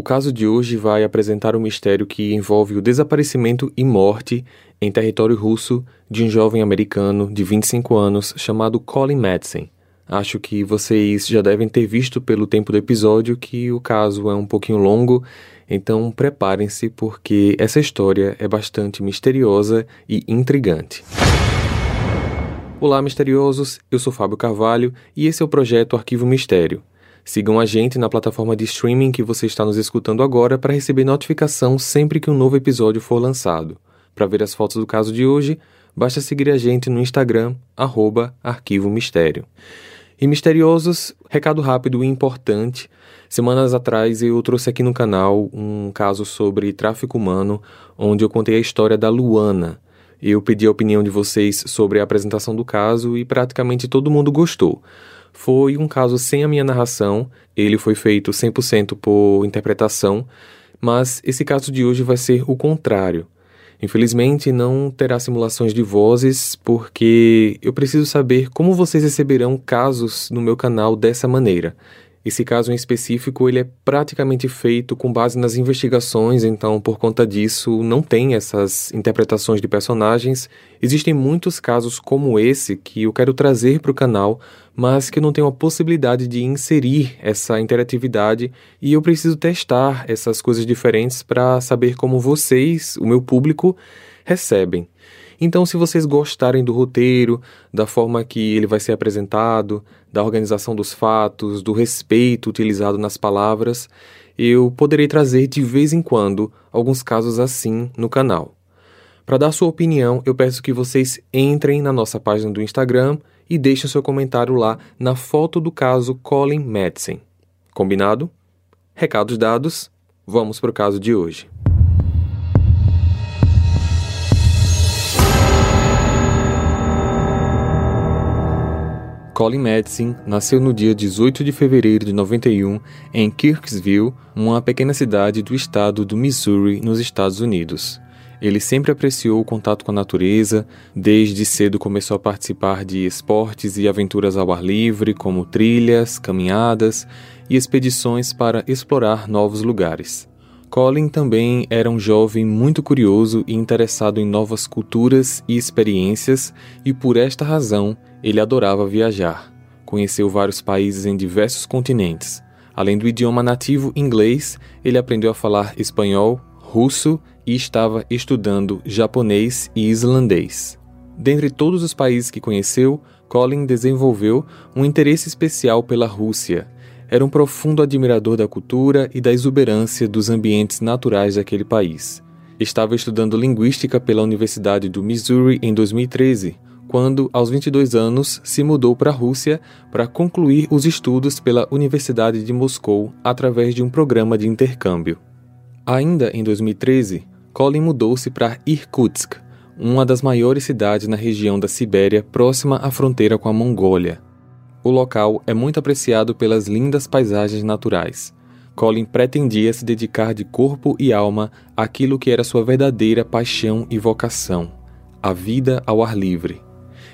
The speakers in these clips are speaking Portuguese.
O caso de hoje vai apresentar um mistério que envolve o desaparecimento e morte em território russo de um jovem americano de 25 anos chamado Colin Madsen. Acho que vocês já devem ter visto pelo tempo do episódio que o caso é um pouquinho longo, então preparem-se porque essa história é bastante misteriosa e intrigante. Olá, misteriosos! Eu sou Fábio Carvalho e esse é o projeto Arquivo Mistério. Sigam a gente na plataforma de streaming que você está nos escutando agora para receber notificação sempre que um novo episódio for lançado. Para ver as fotos do caso de hoje, basta seguir a gente no Instagram, arroba Arquivo Mistério. E misteriosos, recado rápido e importante. Semanas atrás eu trouxe aqui no canal um caso sobre tráfico humano, onde eu contei a história da Luana. Eu pedi a opinião de vocês sobre a apresentação do caso e praticamente todo mundo gostou. Foi um caso sem a minha narração, ele foi feito 100% por interpretação, mas esse caso de hoje vai ser o contrário. Infelizmente, não terá simulações de vozes, porque eu preciso saber como vocês receberão casos no meu canal dessa maneira. Esse caso em específico, ele é praticamente feito com base nas investigações, então por conta disso não tem essas interpretações de personagens. Existem muitos casos como esse que eu quero trazer para o canal, mas que não tenho a possibilidade de inserir essa interatividade e eu preciso testar essas coisas diferentes para saber como vocês, o meu público, recebem. Então, se vocês gostarem do roteiro, da forma que ele vai ser apresentado, da organização dos fatos, do respeito utilizado nas palavras, eu poderei trazer de vez em quando alguns casos assim no canal. Para dar sua opinião, eu peço que vocês entrem na nossa página do Instagram e deixem seu comentário lá na foto do caso Colin Madsen. Combinado? Recados dados, vamos para o caso de hoje. Colin Madsen nasceu no dia 18 de fevereiro de 91 em Kirksville, uma pequena cidade do estado do Missouri, nos Estados Unidos. Ele sempre apreciou o contato com a natureza, desde cedo começou a participar de esportes e aventuras ao ar livre, como trilhas, caminhadas e expedições para explorar novos lugares. Colin também era um jovem muito curioso e interessado em novas culturas e experiências, e por esta razão ele adorava viajar. Conheceu vários países em diversos continentes. Além do idioma nativo inglês, ele aprendeu a falar espanhol, russo e estava estudando japonês e islandês. Dentre todos os países que conheceu, Colin desenvolveu um interesse especial pela Rússia. Era um profundo admirador da cultura e da exuberância dos ambientes naturais daquele país. Estava estudando linguística pela Universidade do Missouri em 2013, quando, aos 22 anos, se mudou para a Rússia para concluir os estudos pela Universidade de Moscou através de um programa de intercâmbio. Ainda em 2013, Colin mudou-se para Irkutsk, uma das maiores cidades na região da Sibéria próxima à fronteira com a Mongólia. O local é muito apreciado pelas lindas paisagens naturais. Colin pretendia se dedicar de corpo e alma àquilo que era sua verdadeira paixão e vocação: a vida ao ar livre.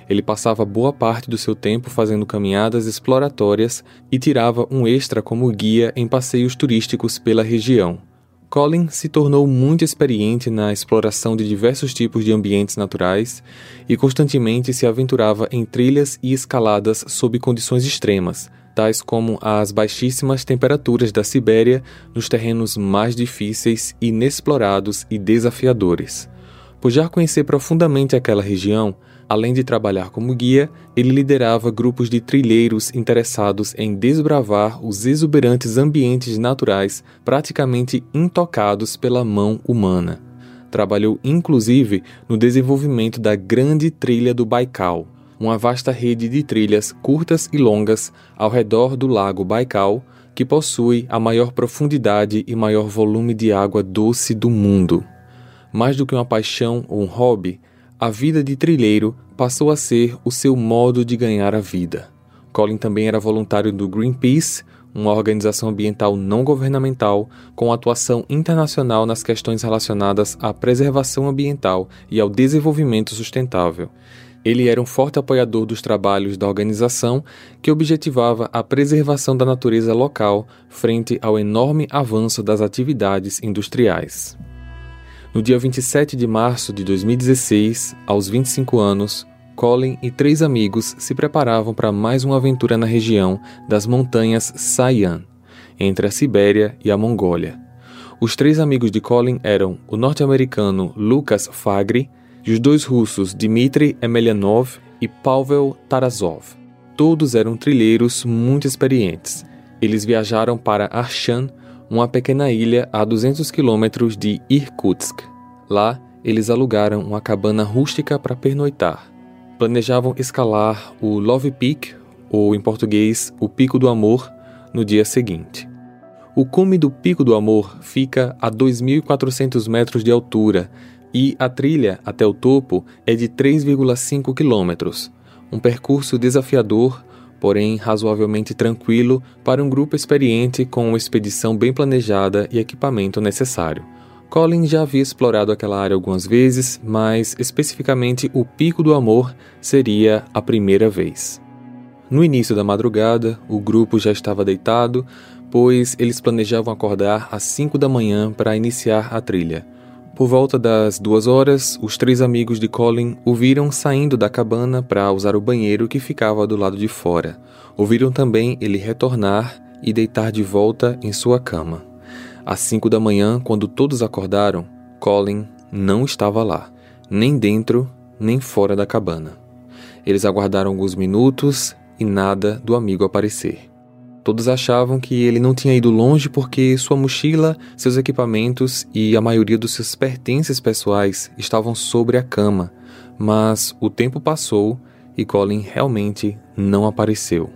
Ele passava boa parte do seu tempo fazendo caminhadas exploratórias e tirava um extra como guia em passeios turísticos pela região. Colin se tornou muito experiente na exploração de diversos tipos de ambientes naturais e constantemente se aventurava em trilhas e escaladas sob condições extremas, tais como as baixíssimas temperaturas da Sibéria nos terrenos mais difíceis, inexplorados e desafiadores. Por já conhecer profundamente aquela região, Além de trabalhar como guia, ele liderava grupos de trilheiros interessados em desbravar os exuberantes ambientes naturais praticamente intocados pela mão humana. Trabalhou inclusive no desenvolvimento da Grande Trilha do Baikal, uma vasta rede de trilhas curtas e longas ao redor do lago Baikal, que possui a maior profundidade e maior volume de água doce do mundo. Mais do que uma paixão ou um hobby, a vida de trilheiro passou a ser o seu modo de ganhar a vida. Colin também era voluntário do Greenpeace, uma organização ambiental não governamental com atuação internacional nas questões relacionadas à preservação ambiental e ao desenvolvimento sustentável. Ele era um forte apoiador dos trabalhos da organização que objetivava a preservação da natureza local frente ao enorme avanço das atividades industriais. No dia 27 de março de 2016, aos 25 anos, Colin e três amigos se preparavam para mais uma aventura na região das montanhas Sayan, entre a Sibéria e a Mongólia. Os três amigos de Colin eram o norte-americano Lucas Fagri, e os dois russos Dmitry Emelianov e Pavel Tarazov. Todos eram trilheiros muito experientes. Eles viajaram para Arshan, uma pequena ilha a 200 quilômetros de Irkutsk. Lá, eles alugaram uma cabana rústica para pernoitar. Planejavam escalar o Love Peak, ou em português, o Pico do Amor, no dia seguinte. O cume do Pico do Amor fica a 2.400 metros de altura e a trilha até o topo é de 3,5 quilômetros, um percurso desafiador, porém razoavelmente tranquilo para um grupo experiente com uma expedição bem planejada e equipamento necessário. Colin já havia explorado aquela área algumas vezes, mas especificamente o Pico do Amor seria a primeira vez. No início da madrugada, o grupo já estava deitado, pois eles planejavam acordar às 5 da manhã para iniciar a trilha. Por volta das duas horas, os três amigos de Colin o viram saindo da cabana para usar o banheiro que ficava do lado de fora. Ouviram também ele retornar e deitar de volta em sua cama. Às cinco da manhã, quando todos acordaram, Colin não estava lá, nem dentro nem fora da cabana. Eles aguardaram alguns minutos e nada do amigo aparecer. Todos achavam que ele não tinha ido longe porque sua mochila, seus equipamentos e a maioria dos seus pertences pessoais estavam sobre a cama, mas o tempo passou e Colin realmente não apareceu.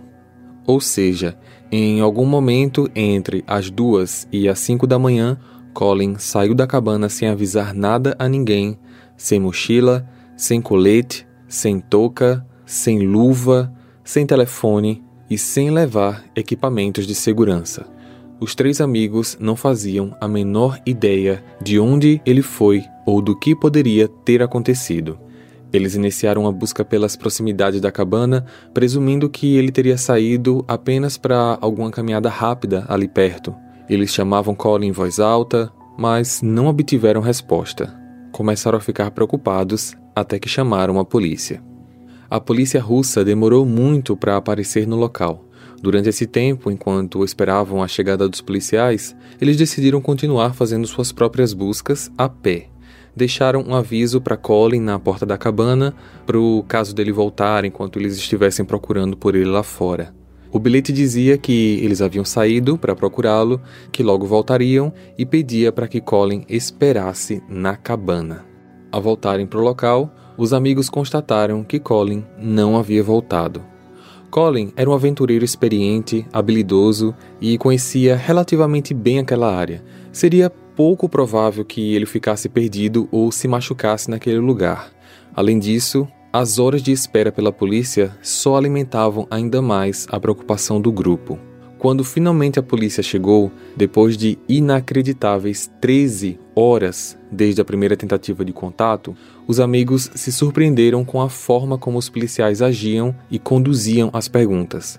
Ou seja, em algum momento entre as duas e as cinco da manhã, Colin saiu da cabana sem avisar nada a ninguém, sem mochila, sem colete, sem touca, sem luva, sem telefone e sem levar equipamentos de segurança. Os três amigos não faziam a menor ideia de onde ele foi ou do que poderia ter acontecido. Eles iniciaram a busca pelas proximidades da cabana, presumindo que ele teria saído apenas para alguma caminhada rápida ali perto. Eles chamavam Colin em voz alta, mas não obtiveram resposta. Começaram a ficar preocupados até que chamaram a polícia. A polícia russa demorou muito para aparecer no local. Durante esse tempo, enquanto esperavam a chegada dos policiais, eles decidiram continuar fazendo suas próprias buscas a pé. Deixaram um aviso para Colin na porta da cabana, para o caso dele voltar enquanto eles estivessem procurando por ele lá fora. O bilhete dizia que eles haviam saído para procurá-lo, que logo voltariam e pedia para que Colin esperasse na cabana. Ao voltarem para o local, os amigos constataram que Colin não havia voltado. Colin era um aventureiro experiente, habilidoso e conhecia relativamente bem aquela área. Seria pouco provável que ele ficasse perdido ou se machucasse naquele lugar. Além disso, as horas de espera pela polícia só alimentavam ainda mais a preocupação do grupo. Quando finalmente a polícia chegou, depois de inacreditáveis 13 horas desde a primeira tentativa de contato, os amigos se surpreenderam com a forma como os policiais agiam e conduziam as perguntas.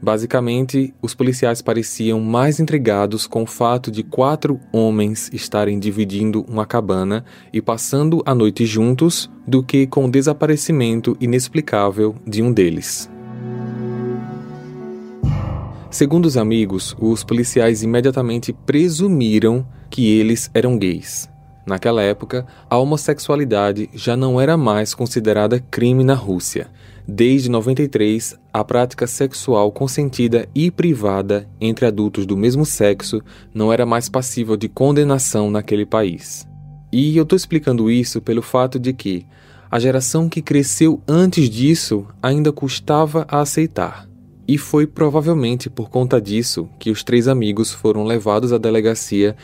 Basicamente, os policiais pareciam mais intrigados com o fato de quatro homens estarem dividindo uma cabana e passando a noite juntos do que com o desaparecimento inexplicável de um deles. Segundo os amigos, os policiais imediatamente presumiram que eles eram gays. Naquela época, a homossexualidade já não era mais considerada crime na Rússia. Desde 93, a prática sexual consentida e privada entre adultos do mesmo sexo não era mais passível de condenação naquele país. E eu estou explicando isso pelo fato de que a geração que cresceu antes disso ainda custava a aceitar. E foi provavelmente por conta disso que os três amigos foram levados à delegacia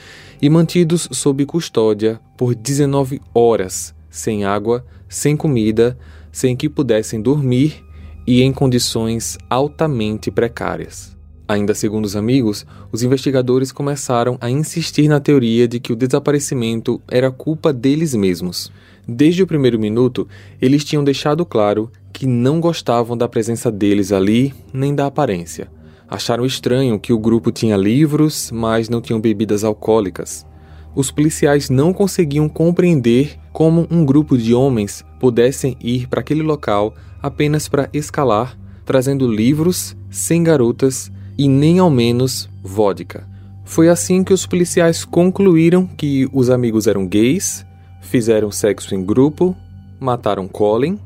e mantidos sob custódia por 19 horas, sem água, sem comida, sem que pudessem dormir e em condições altamente precárias. Ainda segundo os amigos, os investigadores começaram a insistir na teoria de que o desaparecimento era culpa deles mesmos. Desde o primeiro minuto, eles tinham deixado claro que não gostavam da presença deles ali, nem da aparência. Acharam estranho que o grupo tinha livros, mas não tinham bebidas alcoólicas. Os policiais não conseguiam compreender como um grupo de homens pudessem ir para aquele local apenas para escalar, trazendo livros, sem garotas e nem ao menos vodka. Foi assim que os policiais concluíram que os amigos eram gays, fizeram sexo em grupo, mataram Colin,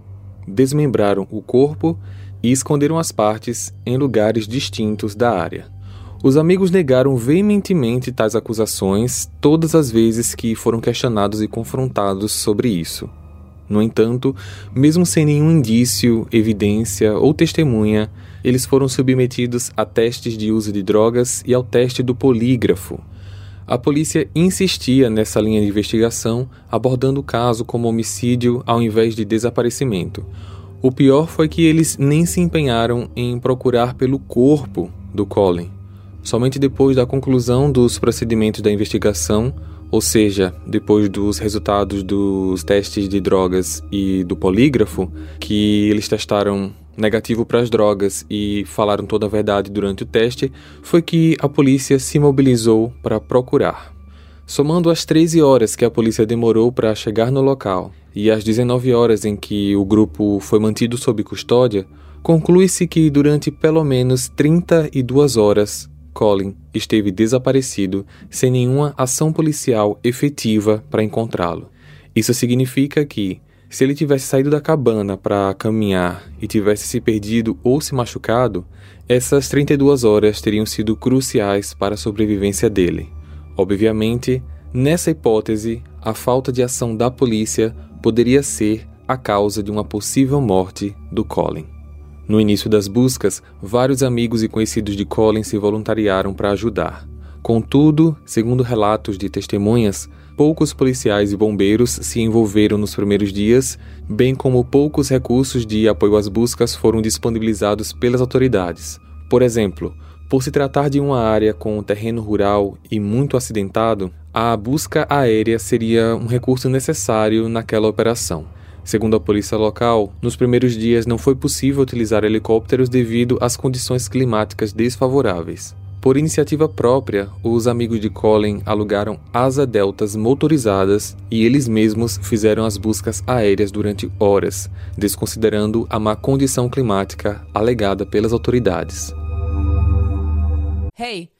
desmembraram o corpo e esconderam as partes em lugares distintos da área. Os amigos negaram veementemente tais acusações todas as vezes que foram questionados e confrontados sobre isso. No entanto, mesmo sem nenhum indício, evidência ou testemunha, eles foram submetidos a testes de uso de drogas e ao teste do polígrafo. A polícia insistia nessa linha de investigação, abordando o caso como homicídio ao invés de desaparecimento. O pior foi que eles nem se empenharam em procurar pelo corpo do Colin. Somente depois da conclusão dos procedimentos da investigação, ou seja, depois dos resultados dos testes de drogas e do polígrafo, que eles testaram negativo para as drogas e falaram toda a verdade durante o teste, foi que a polícia se mobilizou para procurar. Somando as 13 horas que a polícia demorou para chegar no local e as 19 horas em que o grupo foi mantido sob custódia, conclui-se que durante pelo menos 32 horas Colin esteve desaparecido sem nenhuma ação policial efetiva para encontrá-lo. Isso significa que, se ele tivesse saído da cabana para caminhar e tivesse se perdido ou se machucado, essas 32 horas teriam sido cruciais para a sobrevivência dele. Obviamente, nessa hipótese, a falta de ação da polícia poderia ser a causa de uma possível morte do Colin. No início das buscas, vários amigos e conhecidos de Colin se voluntariaram para ajudar. Contudo, segundo relatos de testemunhas, poucos policiais e bombeiros se envolveram nos primeiros dias, bem como poucos recursos de apoio às buscas foram disponibilizados pelas autoridades. Por exemplo, por se tratar de uma área com terreno rural e muito acidentado, a busca aérea seria um recurso necessário naquela operação. Segundo a polícia local, nos primeiros dias não foi possível utilizar helicópteros devido às condições climáticas desfavoráveis. Por iniciativa própria, os amigos de Colin alugaram asa deltas motorizadas e eles mesmos fizeram as buscas aéreas durante horas, desconsiderando a má condição climática alegada pelas autoridades. Hey!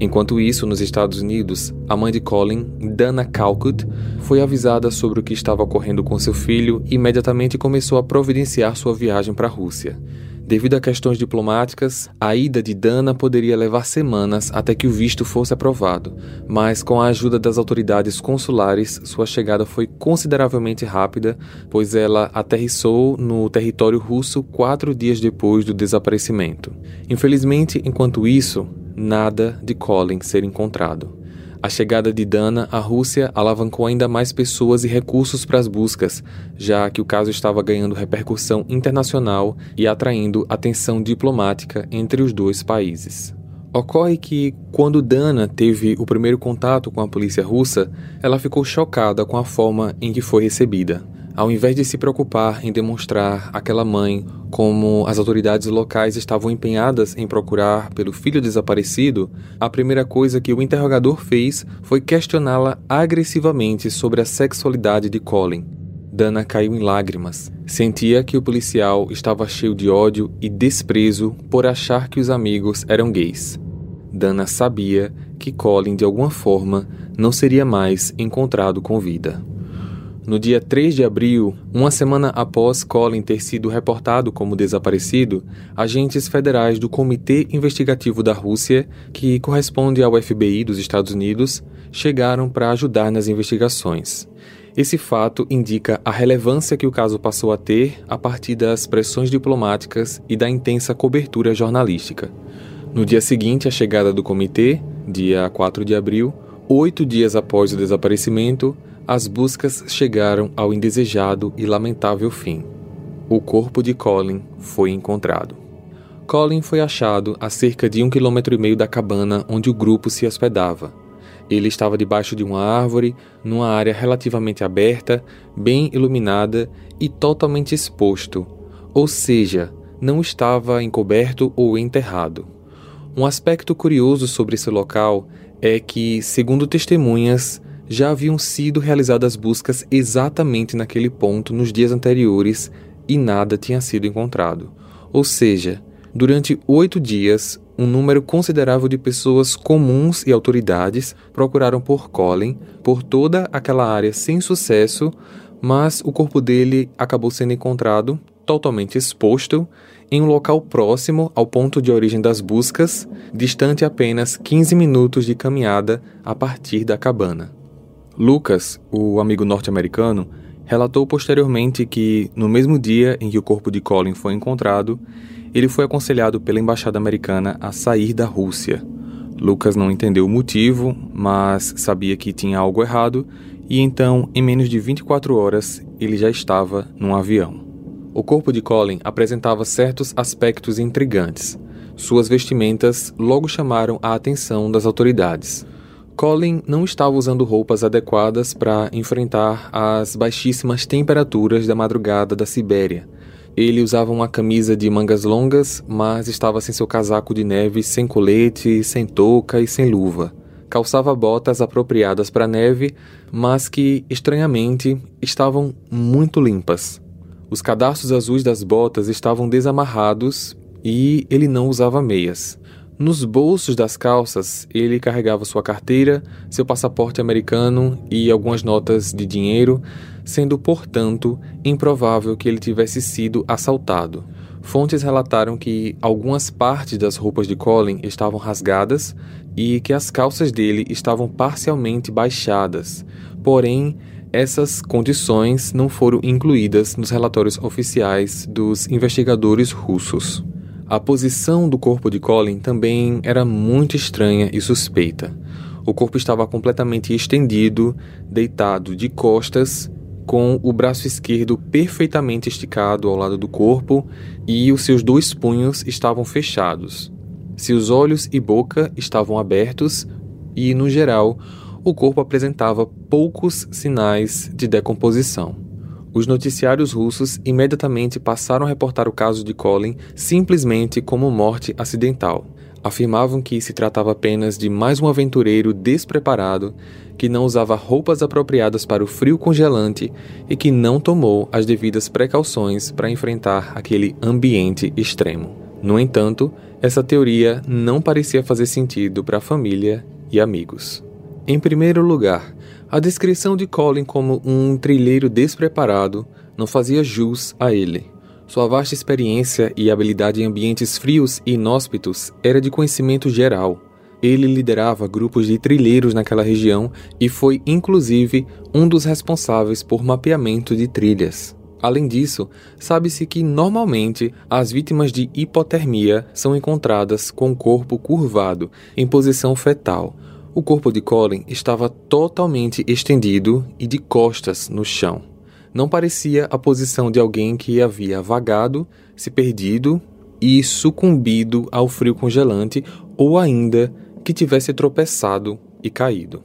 Enquanto isso, nos Estados Unidos, a mãe de Colin, Dana Calcutt, foi avisada sobre o que estava ocorrendo com seu filho e imediatamente começou a providenciar sua viagem para a Rússia. Devido a questões diplomáticas, a ida de Dana poderia levar semanas até que o visto fosse aprovado, mas com a ajuda das autoridades consulares, sua chegada foi consideravelmente rápida, pois ela aterrissou no território russo quatro dias depois do desaparecimento. Infelizmente, enquanto isso, nada de Colin ser encontrado. A chegada de Dana à Rússia alavancou ainda mais pessoas e recursos para as buscas, já que o caso estava ganhando repercussão internacional e atraindo atenção diplomática entre os dois países. Ocorre que, quando Dana teve o primeiro contato com a polícia russa, ela ficou chocada com a forma em que foi recebida. Ao invés de se preocupar em demonstrar àquela mãe como as autoridades locais estavam empenhadas em procurar pelo filho desaparecido, a primeira coisa que o interrogador fez foi questioná-la agressivamente sobre a sexualidade de Colin. Dana caiu em lágrimas. Sentia que o policial estava cheio de ódio e desprezo por achar que os amigos eram gays. Dana sabia que Colin, de alguma forma, não seria mais encontrado com vida. No dia 3 de abril, uma semana após Colin ter sido reportado como desaparecido, agentes federais do Comitê Investigativo da Rússia, que corresponde ao FBI dos Estados Unidos, chegaram para ajudar nas investigações. Esse fato indica a relevância que o caso passou a ter a partir das pressões diplomáticas e da intensa cobertura jornalística. No dia seguinte à chegada do comitê, dia 4 de abril, oito dias após o desaparecimento, as buscas chegaram ao indesejado e lamentável fim. O corpo de Colin foi encontrado. Colin foi achado a cerca de um quilômetro e meio da cabana onde o grupo se hospedava. Ele estava debaixo de uma árvore, numa área relativamente aberta, bem iluminada e totalmente exposto, ou seja, não estava encoberto ou enterrado. Um aspecto curioso sobre esse local é que, segundo testemunhas, já haviam sido realizadas buscas exatamente naquele ponto nos dias anteriores e nada tinha sido encontrado. Ou seja, durante oito dias, um número considerável de pessoas comuns e autoridades procuraram por Colin por toda aquela área sem sucesso, mas o corpo dele acabou sendo encontrado totalmente exposto em um local próximo ao ponto de origem das buscas, distante apenas 15 minutos de caminhada a partir da cabana. Lucas, o amigo norte-americano, relatou posteriormente que, no mesmo dia em que o corpo de Colin foi encontrado, ele foi aconselhado pela embaixada americana a sair da Rússia. Lucas não entendeu o motivo, mas sabia que tinha algo errado e então, em menos de 24 horas, ele já estava num avião. O corpo de Colin apresentava certos aspectos intrigantes. Suas vestimentas logo chamaram a atenção das autoridades. Colin não estava usando roupas adequadas para enfrentar as baixíssimas temperaturas da madrugada da Sibéria. Ele usava uma camisa de mangas longas, mas estava sem seu casaco de neve, sem colete, sem touca e sem luva. Calçava botas apropriadas para neve, mas que, estranhamente, estavam muito limpas. Os cadarços azuis das botas estavam desamarrados e ele não usava meias. Nos bolsos das calças, ele carregava sua carteira, seu passaporte americano e algumas notas de dinheiro, sendo, portanto, improvável que ele tivesse sido assaltado. Fontes relataram que algumas partes das roupas de Colin estavam rasgadas e que as calças dele estavam parcialmente baixadas, porém essas condições não foram incluídas nos relatórios oficiais dos investigadores russos. A posição do corpo de Colin também era muito estranha e suspeita. O corpo estava completamente estendido, deitado de costas, com o braço esquerdo perfeitamente esticado ao lado do corpo e os seus dois punhos estavam fechados. Seus olhos e boca estavam abertos e, no geral, o corpo apresentava poucos sinais de decomposição. Os noticiários russos imediatamente passaram a reportar o caso de Colin simplesmente como morte acidental. Afirmavam que se tratava apenas de mais um aventureiro despreparado que não usava roupas apropriadas para o frio congelante e que não tomou as devidas precauções para enfrentar aquele ambiente extremo. No entanto, essa teoria não parecia fazer sentido para a família e amigos. Em primeiro lugar, a descrição de Colin como um trilheiro despreparado não fazia jus a ele. Sua vasta experiência e habilidade em ambientes frios e inóspitos era de conhecimento geral. Ele liderava grupos de trilheiros naquela região e foi, inclusive, um dos responsáveis por mapeamento de trilhas. Além disso, sabe-se que normalmente as vítimas de hipotermia são encontradas com o corpo curvado, em posição fetal, o corpo de Colin estava totalmente estendido e de costas no chão. Não parecia a posição de alguém que havia vagado, se perdido e sucumbido ao frio congelante ou ainda que tivesse tropeçado e caído.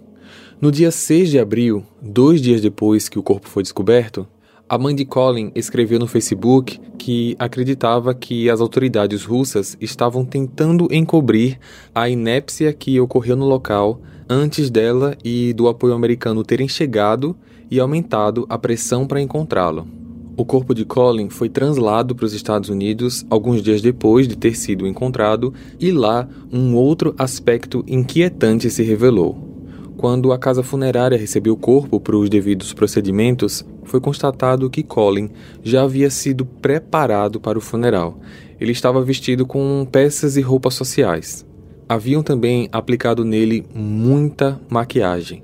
No dia 6 de abril, dois dias depois que o corpo foi descoberto, a mãe de Colin escreveu no Facebook que acreditava que as autoridades russas estavam tentando encobrir a inépcia que ocorreu no local antes dela e do apoio americano terem chegado e aumentado a pressão para encontrá-lo. O corpo de Colin foi translado para os Estados Unidos alguns dias depois de ter sido encontrado, e lá um outro aspecto inquietante se revelou. Quando a casa funerária recebeu o corpo para os devidos procedimentos, foi constatado que Colin já havia sido preparado para o funeral. Ele estava vestido com peças e roupas sociais. Haviam também aplicado nele muita maquiagem.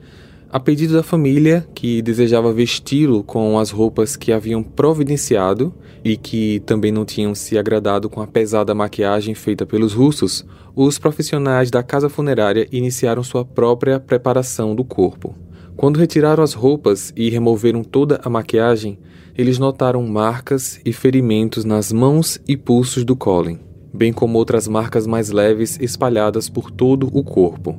A pedido da família, que desejava vesti-lo com as roupas que haviam providenciado e que também não tinham se agradado com a pesada maquiagem feita pelos russos, os profissionais da casa funerária iniciaram sua própria preparação do corpo. Quando retiraram as roupas e removeram toda a maquiagem, eles notaram marcas e ferimentos nas mãos e pulsos do Colin, bem como outras marcas mais leves espalhadas por todo o corpo.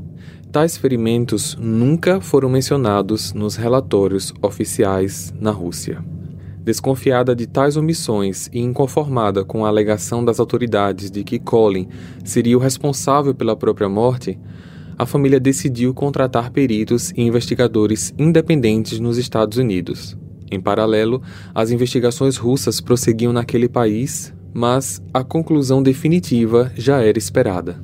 Tais ferimentos nunca foram mencionados nos relatórios oficiais na Rússia. Desconfiada de tais omissões e inconformada com a alegação das autoridades de que Colin seria o responsável pela própria morte, a família decidiu contratar peritos e investigadores independentes nos Estados Unidos. Em paralelo, as investigações russas prosseguiam naquele país, mas a conclusão definitiva já era esperada.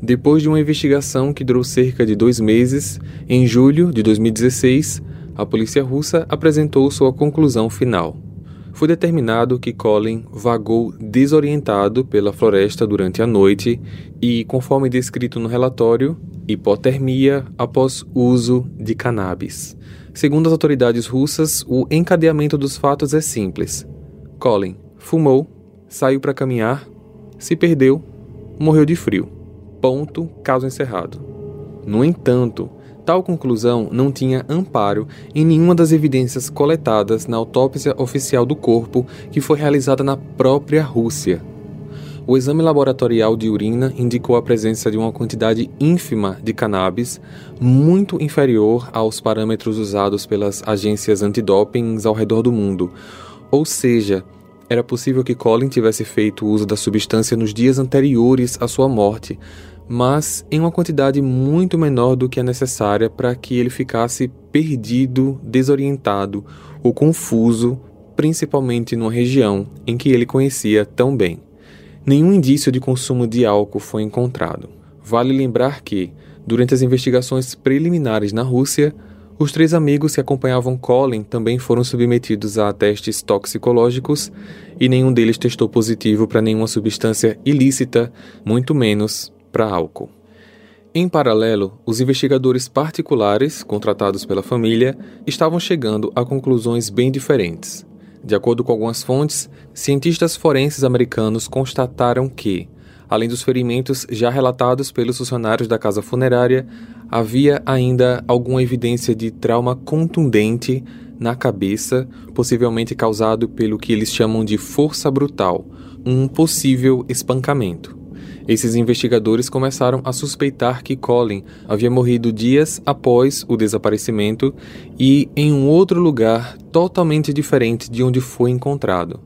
Depois de uma investigação que durou cerca de dois meses, em julho de 2016, a polícia russa apresentou sua conclusão final. Foi determinado que Colin vagou desorientado pela floresta durante a noite e, conforme descrito no relatório, hipotermia após uso de cannabis. Segundo as autoridades russas, o encadeamento dos fatos é simples. Colin fumou, saiu para caminhar, se perdeu, morreu de frio. Ponto, caso encerrado. No entanto, tal conclusão não tinha amparo em nenhuma das evidências coletadas na autópsia oficial do corpo que foi realizada na própria Rússia. O exame laboratorial de urina indicou a presença de uma quantidade ínfima de cannabis, muito inferior aos parâmetros usados pelas agências antidoping ao redor do mundo. Ou seja, era possível que Colin tivesse feito uso da substância nos dias anteriores à sua morte, mas em uma quantidade muito menor do que a necessária para que ele ficasse perdido, desorientado ou confuso, principalmente numa região em que ele conhecia tão bem. Nenhum indício de consumo de álcool foi encontrado. Vale lembrar que, durante as investigações preliminares na Rússia, os três amigos que acompanhavam Colin também foram submetidos a testes toxicológicos e nenhum deles testou positivo para nenhuma substância ilícita, muito menos para álcool. Em paralelo, os investigadores particulares, contratados pela família, estavam chegando a conclusões bem diferentes. De acordo com algumas fontes, cientistas forenses americanos constataram que, além dos ferimentos já relatados pelos funcionários da casa funerária, havia ainda alguma evidência de trauma contundente na cabeça, possivelmente causado pelo que eles chamam de força brutal, um possível espancamento. Esses investigadores começaram a suspeitar que Colin havia morrido dias após o desaparecimento e em um outro lugar totalmente diferente de onde foi encontrado.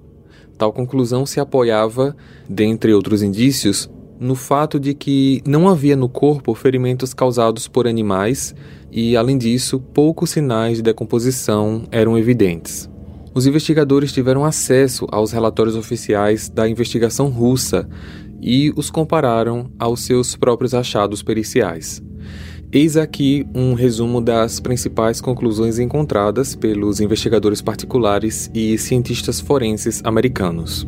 Tal conclusão se apoiava, dentre outros indícios, no fato de que não havia no corpo ferimentos causados por animais e, além disso, poucos sinais de decomposição eram evidentes. Os investigadores tiveram acesso aos relatórios oficiais da investigação russa e os compararam aos seus próprios achados periciais. Eis aqui um resumo das principais conclusões encontradas pelos investigadores particulares e cientistas forenses americanos.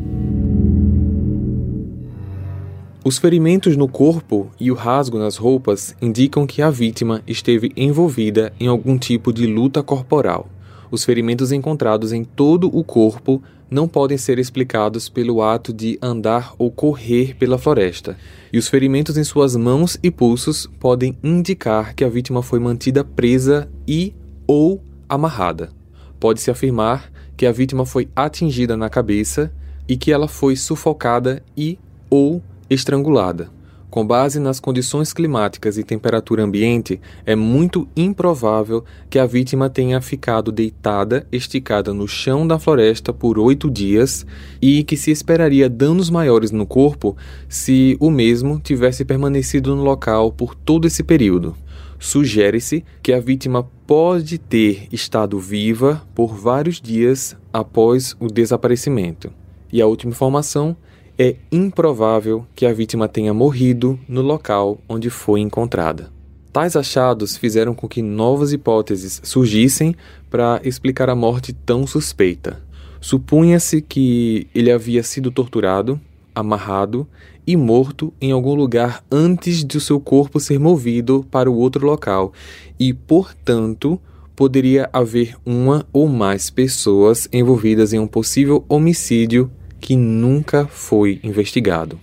Os ferimentos no corpo e o rasgo nas roupas indicam que a vítima esteve envolvida em algum tipo de luta corporal. Os ferimentos encontrados em todo o corpo não podem ser explicados pelo ato de andar ou correr pela floresta, e os ferimentos em suas mãos e pulsos podem indicar que a vítima foi mantida presa e ou amarrada. Pode-se afirmar que a vítima foi atingida na cabeça e que ela foi sufocada e ou estrangulada. Com base nas condições climáticas e temperatura ambiente, é muito improvável que a vítima tenha ficado deitada, esticada no chão da floresta por oito dias e que se esperaria danos maiores no corpo se o mesmo tivesse permanecido no local por todo esse período. Sugere-se que a vítima pode ter estado viva por vários dias após o desaparecimento. E a última informação é improvável que a vítima tenha morrido no local onde foi encontrada. Tais achados fizeram com que novas hipóteses surgissem para explicar a morte tão suspeita. Supunha-se que ele havia sido torturado, amarrado e morto em algum lugar antes de o seu corpo ser movido para o outro local e, portanto, poderia haver uma ou mais pessoas envolvidas em um possível homicídio que nunca foi investigado.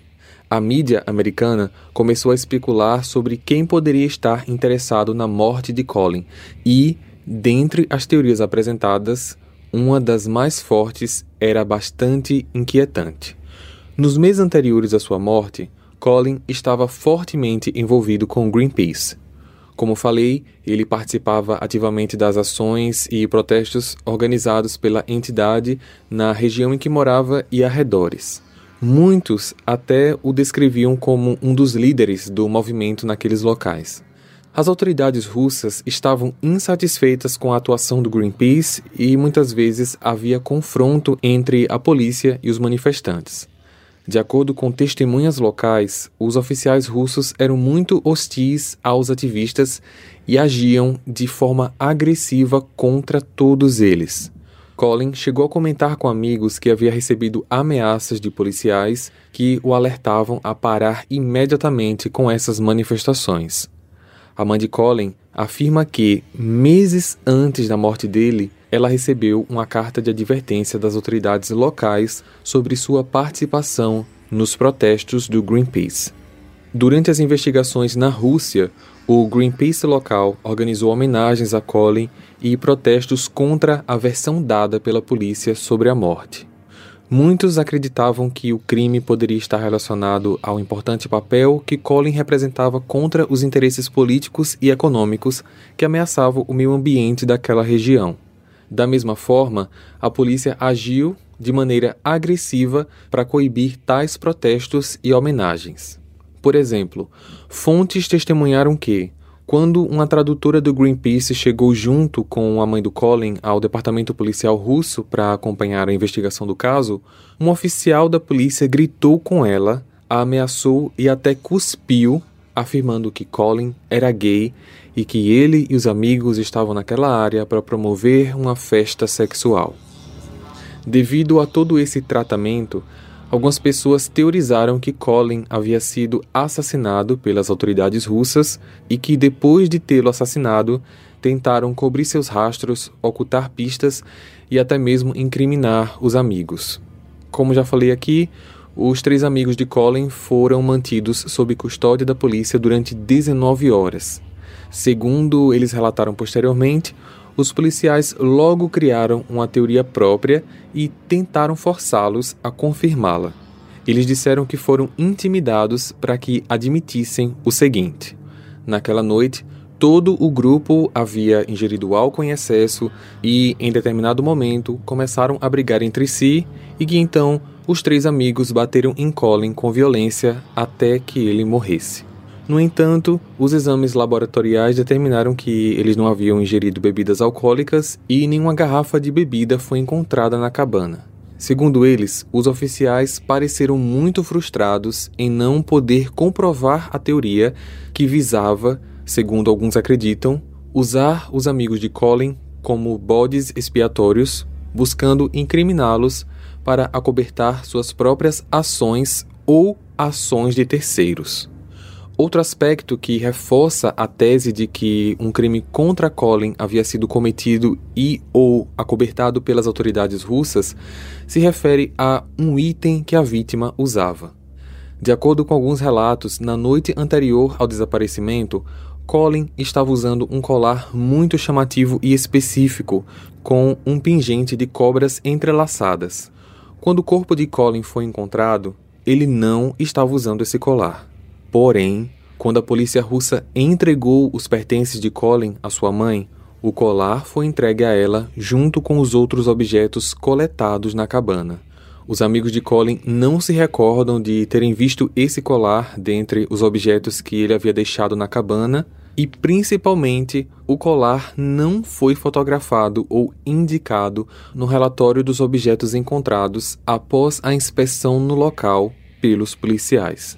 A mídia americana começou a especular sobre quem poderia estar interessado na morte de Colin e, dentre as teorias apresentadas, uma das mais fortes era bastante inquietante. Nos meses anteriores à sua morte, Colin estava fortemente envolvido com Greenpeace. Como falei, ele participava ativamente das ações e protestos organizados pela entidade na região em que morava e arredores. Muitos até o descreviam como um dos líderes do movimento naqueles locais. As autoridades russas estavam insatisfeitas com a atuação do Greenpeace e muitas vezes havia confronto entre a polícia e os manifestantes. De acordo com testemunhas locais, os oficiais russos eram muito hostis aos ativistas e agiam de forma agressiva contra todos eles. Colin chegou a comentar com amigos que havia recebido ameaças de policiais que o alertavam a parar imediatamente com essas manifestações. A mãe de Colin afirma que, meses antes da morte dele, ela recebeu uma carta de advertência das autoridades locais sobre sua participação nos protestos do Greenpeace. Durante as investigações na Rússia, o Greenpeace local organizou homenagens a Colin e protestos contra a versão dada pela polícia sobre a morte. Muitos acreditavam que o crime poderia estar relacionado ao importante papel que Colin representava contra os interesses políticos e econômicos que ameaçavam o meio ambiente daquela região. Da mesma forma, a polícia agiu de maneira agressiva para coibir tais protestos e homenagens. Por exemplo, fontes testemunharam que, quando uma tradutora do Greenpeace chegou junto com a mãe do Colin ao departamento policial russo para acompanhar a investigação do caso, um oficial da polícia gritou com ela, a ameaçou e até cuspiu, afirmando que Colin era gay e que ele e os amigos estavam naquela área para promover uma festa sexual. Devido a todo esse tratamento, Algumas pessoas teorizaram que Colin havia sido assassinado pelas autoridades russas e que, depois de tê-lo assassinado, tentaram cobrir seus rastros, ocultar pistas e até mesmo incriminar os amigos. Como já falei aqui, os três amigos de Colin foram mantidos sob custódia da polícia durante 19 horas. Segundo eles relataram posteriormente, os policiais logo criaram uma teoria própria e tentaram forçá-los a confirmá-la. Eles disseram que foram intimidados para que admitissem o seguinte: naquela noite, todo o grupo havia ingerido álcool em excesso e, em determinado momento, começaram a brigar entre si e que então os três amigos bateram em Colin com violência até que ele morresse. No entanto, os exames laboratoriais determinaram que eles não haviam ingerido bebidas alcoólicas e nenhuma garrafa de bebida foi encontrada na cabana. Segundo eles, os oficiais pareceram muito frustrados em não poder comprovar a teoria que visava, segundo alguns acreditam, usar os amigos de Colin como bodes expiatórios, buscando incriminá-los para acobertar suas próprias ações ou ações de terceiros. Outro aspecto que reforça a tese de que um crime contra Colin havia sido cometido e ou acobertado pelas autoridades russas se refere a um item que a vítima usava. De acordo com alguns relatos, na noite anterior ao desaparecimento, Colin estava usando um colar muito chamativo e específico, com um pingente de cobras entrelaçadas. Quando o corpo de Colin foi encontrado, ele não estava usando esse colar. Porém, quando a polícia russa entregou os pertences de Colin à sua mãe, o colar foi entregue a ela junto com os outros objetos coletados na cabana. Os amigos de Colin não se recordam de terem visto esse colar dentre os objetos que ele havia deixado na cabana, e principalmente o colar não foi fotografado ou indicado no relatório dos objetos encontrados após a inspeção no local pelos policiais.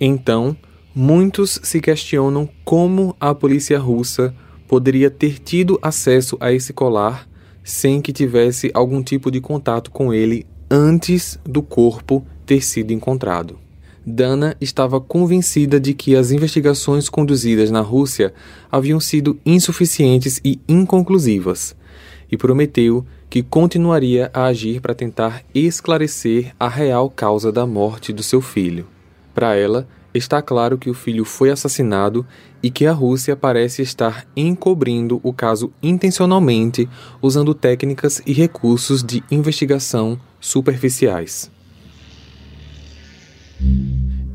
Então, muitos se questionam como a polícia russa poderia ter tido acesso a esse colar sem que tivesse algum tipo de contato com ele antes do corpo ter sido encontrado. Dana estava convencida de que as investigações conduzidas na Rússia haviam sido insuficientes e inconclusivas, e prometeu que continuaria a agir para tentar esclarecer a real causa da morte do seu filho. Para ela, está claro que o filho foi assassinado e que a Rússia parece estar encobrindo o caso intencionalmente, usando técnicas e recursos de investigação superficiais.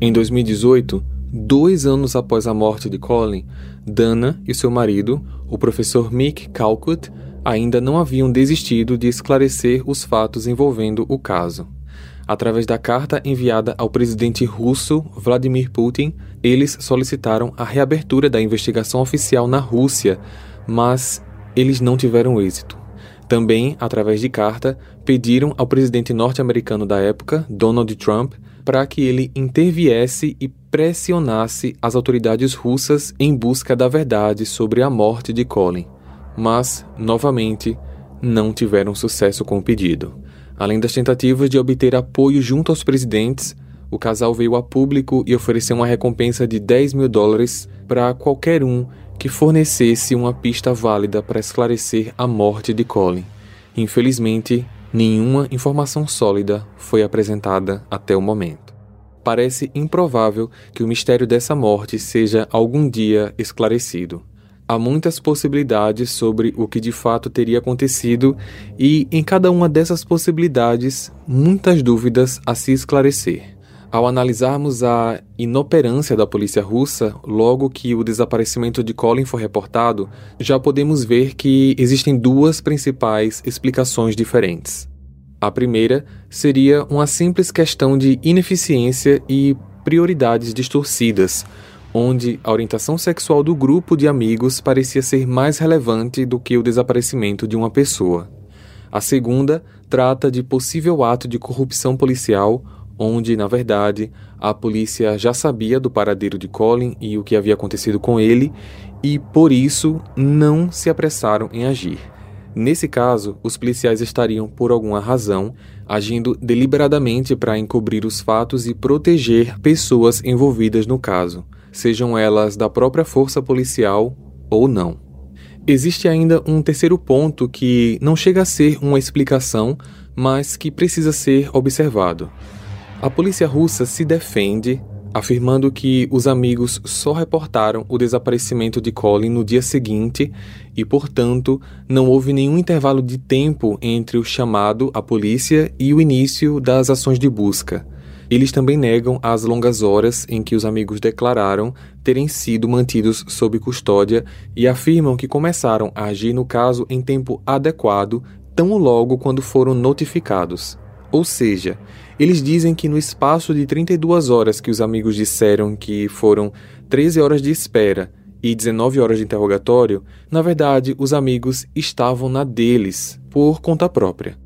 Em 2018, dois anos após a morte de Colin, Dana e seu marido, o professor Mick Calcutt, ainda não haviam desistido de esclarecer os fatos envolvendo o caso. Através da carta enviada ao presidente russo Vladimir Putin, eles solicitaram a reabertura da investigação oficial na Rússia, mas eles não tiveram êxito. Também, através de carta, pediram ao presidente norte-americano da época, Donald Trump, para que ele interviesse e pressionasse as autoridades russas em busca da verdade sobre a morte de Colin mas, novamente, não tiveram sucesso com o pedido. Além das tentativas de obter apoio junto aos presidentes, o casal veio a público e ofereceu uma recompensa de 10 mil dólares para qualquer um que fornecesse uma pista válida para esclarecer a morte de Colin. Infelizmente, nenhuma informação sólida foi apresentada até o momento. Parece improvável que o mistério dessa morte seja algum dia esclarecido. Há muitas possibilidades sobre o que de fato teria acontecido, e em cada uma dessas possibilidades, muitas dúvidas a se esclarecer. Ao analisarmos a inoperância da polícia russa, logo que o desaparecimento de Colin foi reportado, já podemos ver que existem duas principais explicações diferentes. A primeira seria uma simples questão de ineficiência e prioridades distorcidas, onde a orientação sexual do grupo de amigos parecia ser mais relevante do que o desaparecimento de uma pessoa. A segunda trata de possível ato de corrupção policial, onde, na verdade, a polícia já sabia do paradeiro de Colin e o que havia acontecido com ele, e por isso não se apressaram em agir. Nesse caso, os policiais estariam, por alguma razão, agindo deliberadamente para encobrir os fatos e proteger pessoas envolvidas no caso, sejam elas da própria força policial ou não. Existe ainda um terceiro ponto que não chega a ser uma explicação, mas que precisa ser observado. A polícia russa se defende afirmando que os amigos só reportaram o desaparecimento de Colin no dia seguinte e, portanto, não houve nenhum intervalo de tempo entre o chamado à polícia e o início das ações de busca. Eles também negam as longas horas em que os amigos declararam terem sido mantidos sob custódia e afirmam que começaram a agir no caso em tempo adequado, tão logo quando foram notificados. Ou seja, eles dizem que no espaço de 32 horas que os amigos disseram que foram 13 horas de espera e 19 horas de interrogatório, na verdade, os amigos estavam na deles, por conta própria.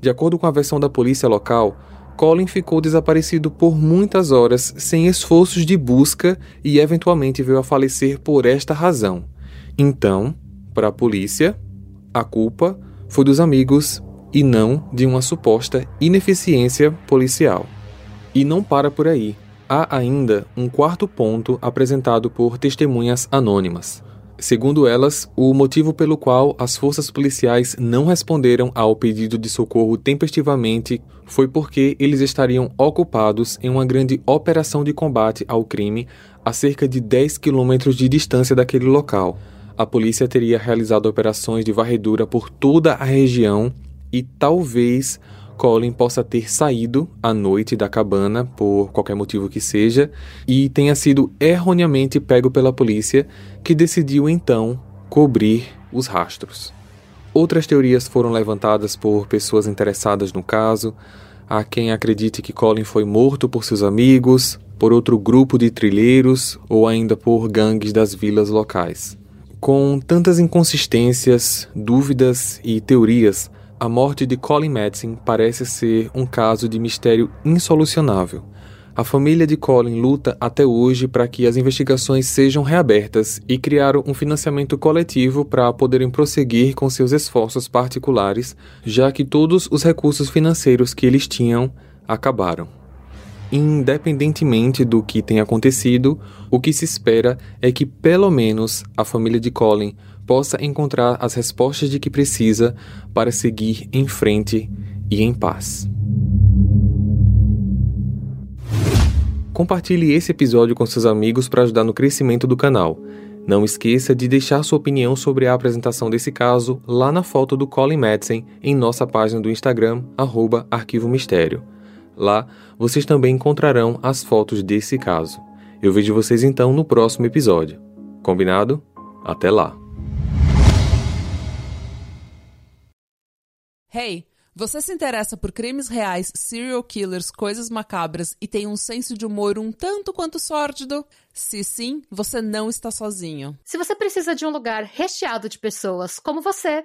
De acordo com a versão da polícia local, Colin ficou desaparecido por muitas horas sem esforços de busca e eventualmente veio a falecer por esta razão. Então, para a polícia, a culpa foi dos amigos e não de uma suposta ineficiência policial. E não para por aí. Há ainda um quarto ponto apresentado por testemunhas anônimas. Segundo elas, o motivo pelo qual as forças policiais não responderam ao pedido de socorro tempestivamente foi porque eles estariam ocupados em uma grande operação de combate ao crime a cerca de 10 quilômetros de distância daquele local. A polícia teria realizado operações de varredura por toda a região e talvez Colin possa ter saído à noite da cabana, por qualquer motivo que seja, e tenha sido erroneamente pego pela polícia, que decidiu então cobrir os rastros. Outras teorias foram levantadas por pessoas interessadas no caso. Há quem acredite que Colin foi morto por seus amigos, por outro grupo de trilheiros ou ainda por gangues das vilas locais. Com tantas inconsistências, dúvidas e teorias, a morte de Colin Madsen parece ser um caso de mistério insolucionável. A família de Colin luta até hoje para que as investigações sejam reabertas e criaram um financiamento coletivo para poderem prosseguir com seus esforços particulares, já que todos os recursos financeiros que eles tinham acabaram. Independentemente do que tenha acontecido, o que se espera é que pelo menos a família de Colin possa encontrar as respostas de que precisa para seguir em frente e em paz. Compartilhe esse episódio com seus amigos para ajudar no crescimento do canal. Não esqueça de deixar sua opinião sobre a apresentação desse caso lá na foto do Colin Madsen em nossa página do Instagram, Arquivo Mistério. Lá vocês também encontrarão as fotos desse caso. Eu vejo vocês então no próximo episódio. Combinado? Até lá! Hey, você se interessa por crimes reais, serial killers, coisas macabras e tem um senso de humor um tanto quanto sórdido? Se sim, você não está sozinho. Se você precisa de um lugar recheado de pessoas como você,